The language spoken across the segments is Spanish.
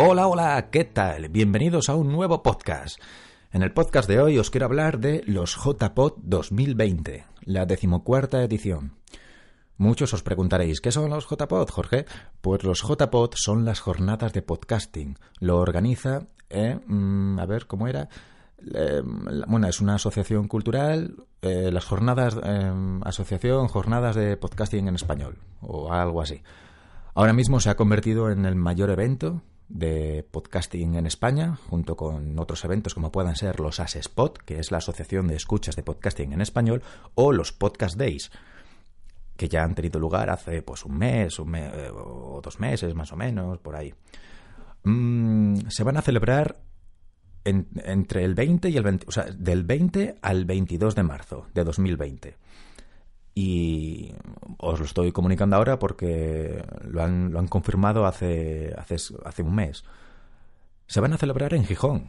Hola, hola, ¿qué tal? Bienvenidos a un nuevo podcast. En el podcast de hoy os quiero hablar de los JPod 2020, la decimocuarta edición. Muchos os preguntaréis, ¿qué son los JPod, Jorge? Pues los JPod son las jornadas de podcasting. Lo organiza, eh, mm, a ver, ¿cómo era? Eh, bueno, es una asociación cultural, eh, las jornadas, asociación, jornadas de podcasting en español, o algo así. Ahora mismo se ha convertido en el mayor evento de podcasting en España, junto con otros eventos como puedan ser los ASESPOT, que es la Asociación de Escuchas de Podcasting en Español, o los Podcast Days, que ya han tenido lugar hace pues un mes, un mes o dos meses más o menos, por ahí. Mm, se van a celebrar entre el 20 y el 20, o sea, del 20 al 22 de marzo de 2020 y os lo estoy comunicando ahora porque lo han, lo han confirmado hace, hace, hace, un mes. Se van a celebrar en Gijón,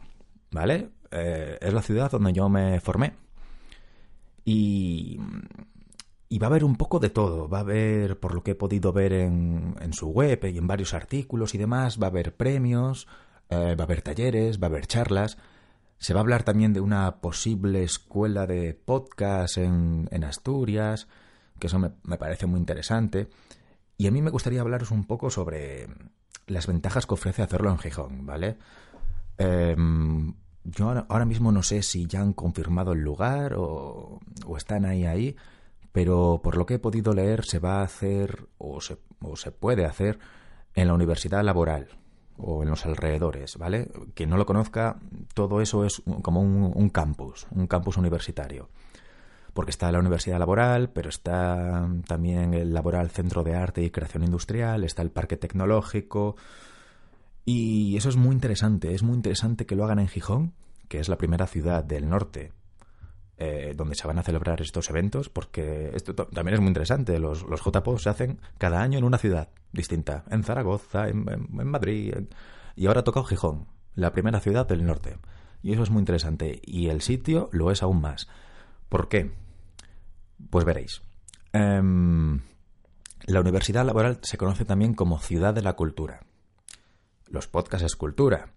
¿vale? Eh, es la ciudad donde yo me formé. Y, y, va a haber un poco de todo. Va a haber, por lo que he podido ver en, en su web y en varios artículos y demás, va a haber premios, eh, va a haber talleres, va a haber charlas. Se va a hablar también de una posible escuela de podcast en, Asturias, que eso me, parece muy interesante. Y a mí me gustaría hablaros un poco sobre las ventajas que ofrece hacerlo en Gijón, ¿vale? Em, yo ahora, mismo no sé si ya han confirmado el lugar o, o, están ahí ahí, pero por lo que he podido leer se va a hacer o se, o se puede hacer en la Universidad Laboral, o en los alrededores, ¿vale? Quien no lo conozca, todo eso es como un, campus, un campus universitario. Porque está la Universidad Laboral, pero está también el Laboral Centro de Arte y Creación Industrial, está el Parque Tecnológico. Y eso es muy interesante, es muy interesante que lo hagan en Gijón, que es la primera ciudad del norte eh, donde se van a celebrar estos eventos, porque esto también es muy interesante. Los, los se hacen cada año en una ciudad distinta, en Zaragoza, en, Madrid, y ahora toca Gijón, la primera ciudad del norte. Y eso es muy interesante. Y el sitio lo es aún más. ¿Por qué? Pues veréis. Em, la Universidad Laboral se conoce también como Ciudad de la Cultura. Los podcasts es cultura.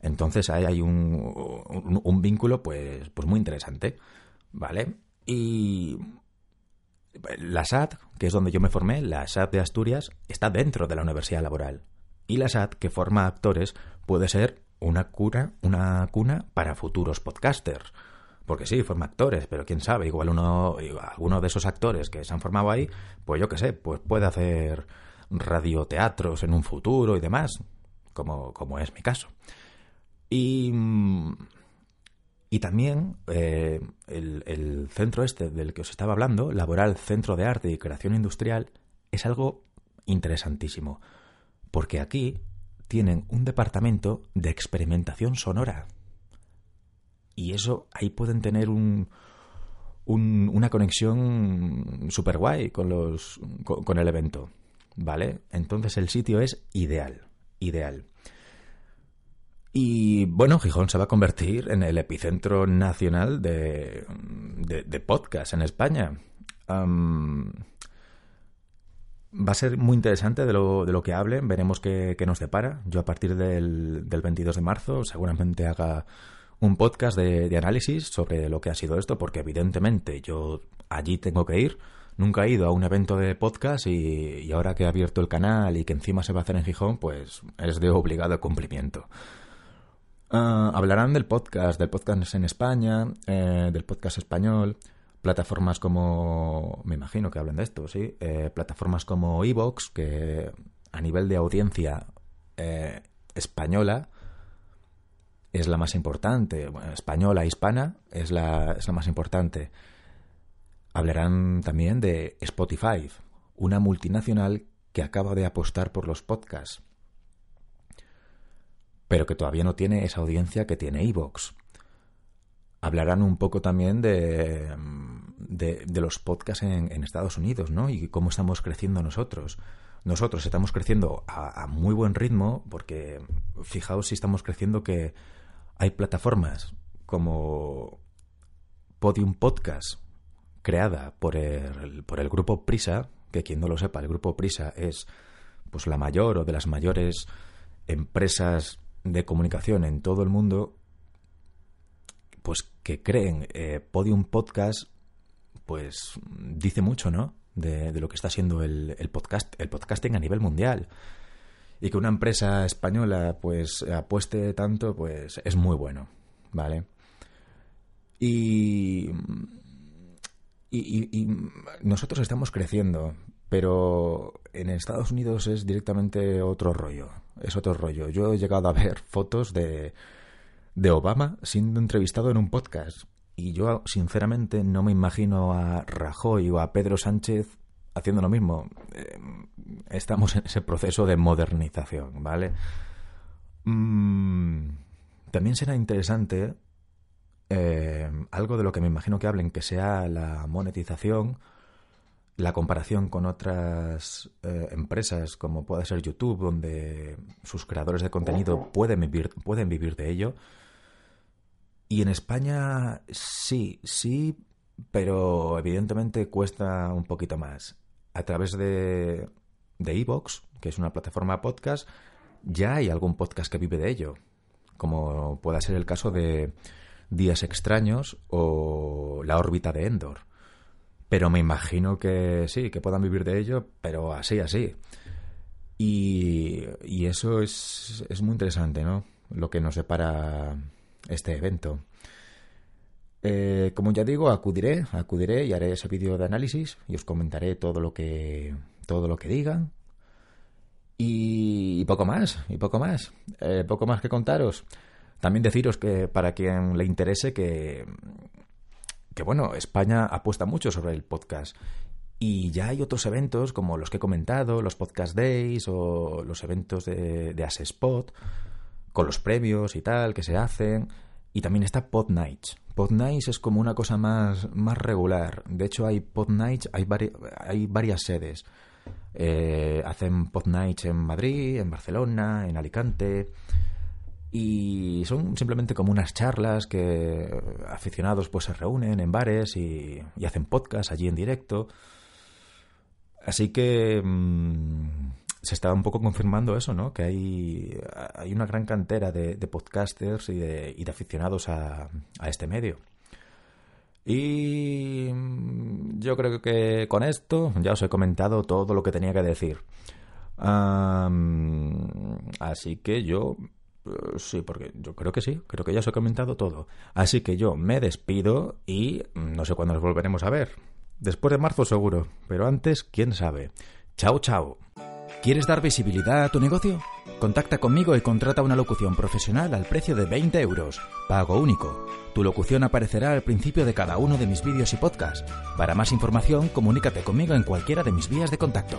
Entonces ahí hay un, un, vínculo pues, pues muy interesante. ¿Vale? Y la SAT, que es donde yo me formé, la SAT de Asturias, está dentro de la Universidad Laboral. Y la SAT, que forma actores, puede ser una cuna, una cuna para futuros podcasters. Porque sí, forma actores, pero quién sabe, igual uno, alguno de esos actores que se han formado ahí, pues yo qué sé, pues puede hacer radioteatros en un futuro y demás, como, como es mi caso. Y mm, y también eh, el, centro este del que os estaba hablando, Laboral Centro de Arte y Creación Industrial, es algo interesantísimo, porque aquí tienen un departamento de experimentación sonora. Y eso, ahí pueden tener un, una conexión súper guay con, los, con el evento. ¿Vale? Entonces el sitio es ideal, ideal. Y bueno, Gijón se va a convertir en el epicentro nacional de, de, podcast en España. va a ser muy interesante de lo, de lo que hablen, veremos qué, nos depara. Yo a partir del, del, 22 de marzo seguramente haga un podcast de, análisis sobre lo que ha sido esto, porque evidentemente yo allí tengo que ir. Nunca he ido a un evento de podcast y, y ahora que he abierto el canal y que encima se va a hacer en Gijón, pues es de obligado cumplimiento. Ah, hablarán del podcast, del podcast en España, eh, del podcast español, plataformas como, me imagino que hablan de esto, sí, eh, plataformas como Evox, que a nivel de audiencia eh, española es la más importante, española, hispana es la, es la más importante. Hablarán también de Spotify, una multinacional que acaba de apostar por los podcasts, pero que todavía no tiene esa audiencia que tiene Evox. Hablarán un poco también de, de, los podcasts en, Estados Unidos, ¿no? Y cómo estamos creciendo nosotros. Nosotros estamos creciendo a, a muy buen ritmo porque fijaos si estamos creciendo que hay plataformas como Podium Podcast, creada por el, por el grupo Prisa, que quien no lo sepa, el grupo Prisa es pues la mayor o de las mayores empresas de comunicación en todo el mundo, pues que creen eh, Podium Podcast, pues dice mucho, ¿no? De, lo que está siendo el, podcast, el podcasting a nivel mundial. Y que una empresa española pues apueste tanto, pues es muy bueno, ¿vale? Y y, nosotros estamos creciendo, pero en Estados Unidos es directamente otro rollo. Es otro rollo. Yo he llegado a ver fotos de, de Obama siendo entrevistado en un podcast. Y yo, sinceramente, no me imagino a Rajoy o a Pedro Sánchez haciendo lo mismo. Eh, estamos en ese proceso de modernización, ¿vale? Mm, también será interesante eh, algo de lo que me imagino que hablen, que sea la monetización, la comparación con otras eh, empresas como puede ser YouTube, donde sus creadores de contenido pueden vivir, pueden vivir de ello. Y en España sí, sí, pero evidentemente cuesta un poquito más. A través de de Evox, que es una plataforma podcast, ya hay algún podcast que vive de ello, como pueda ser el caso de Días extraños o La órbita de Endor. Pero me imagino que sí, que puedan vivir de ello, pero así, así. Y, y eso es, es muy interesante, ¿no? Lo que nos separa este evento. Eh, como ya digo, acudiré, acudiré y haré ese vídeo de análisis y os comentaré todo lo que todo lo que digan y, poco más, y poco más, eh, poco más que contaros. También deciros que para quien le interese que, que bueno, España apuesta mucho sobre el podcast. Y ya hay otros eventos como los que he comentado, los Podcast Days o los eventos de, de Spot, con los premios y tal que se hacen. Y también está Pod Nights. Pod Nights es como una cosa más, más regular. De hecho, hay Pod Nights, hay, hay varias sedes. Eh, hacen Pod Nights en Madrid, en Barcelona, en Alicante y son simplemente como unas charlas que aficionados pues se reúnen en bares y, hacen podcast allí en directo. Así que mm, se está un poco confirmando eso, ¿no? Que hay, hay una gran cantera de, podcasters y de, y de aficionados a, a, este medio. Y mm, yo creo que con esto ya os he comentado todo lo que tenía que decir. así que yo sí, porque yo creo que sí, creo que ya os he comentado todo. Así que yo me despido y no sé cuándo nos volveremos a ver. Después de marzo seguro, pero antes, quién sabe. Chao, chao. ¿Quieres dar visibilidad a tu negocio? Contacta conmigo y contrata una locución profesional al precio de 20 euros. Pago único. Tu locución aparecerá al principio de cada uno de mis vídeos y podcasts. Para más información, comunícate conmigo en cualquiera de mis vías de contacto.